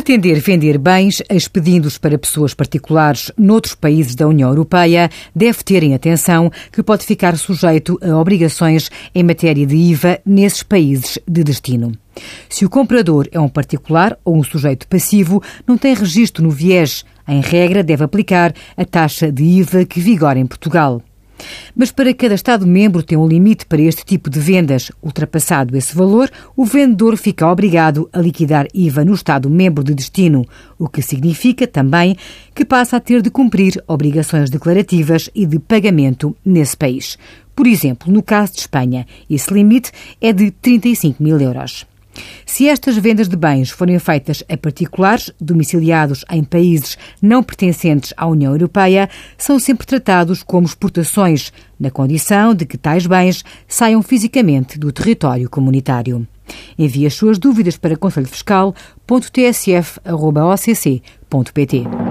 pretender vender bens expedindo-os para pessoas particulares noutros países da União Europeia deve ter em atenção que pode ficar sujeito a obrigações em matéria de IVA nesses países de destino. Se o comprador é um particular ou um sujeito passivo, não tem registro no viés. Em regra, deve aplicar a taxa de IVA que vigora em Portugal. Mas para cada Estado-membro tem um limite para este tipo de vendas. Ultrapassado esse valor, o vendedor fica obrigado a liquidar IVA no Estado-membro de destino, o que significa também que passa a ter de cumprir obrigações declarativas e de pagamento nesse país. Por exemplo, no caso de Espanha, esse limite é de 35 mil euros. Se estas vendas de bens forem feitas a particulares domiciliados em países não pertencentes à União Europeia, são sempre tratados como exportações, na condição de que tais bens saiam fisicamente do território comunitário. Envie as suas dúvidas para conselhofiscal.tsf.occ.pt.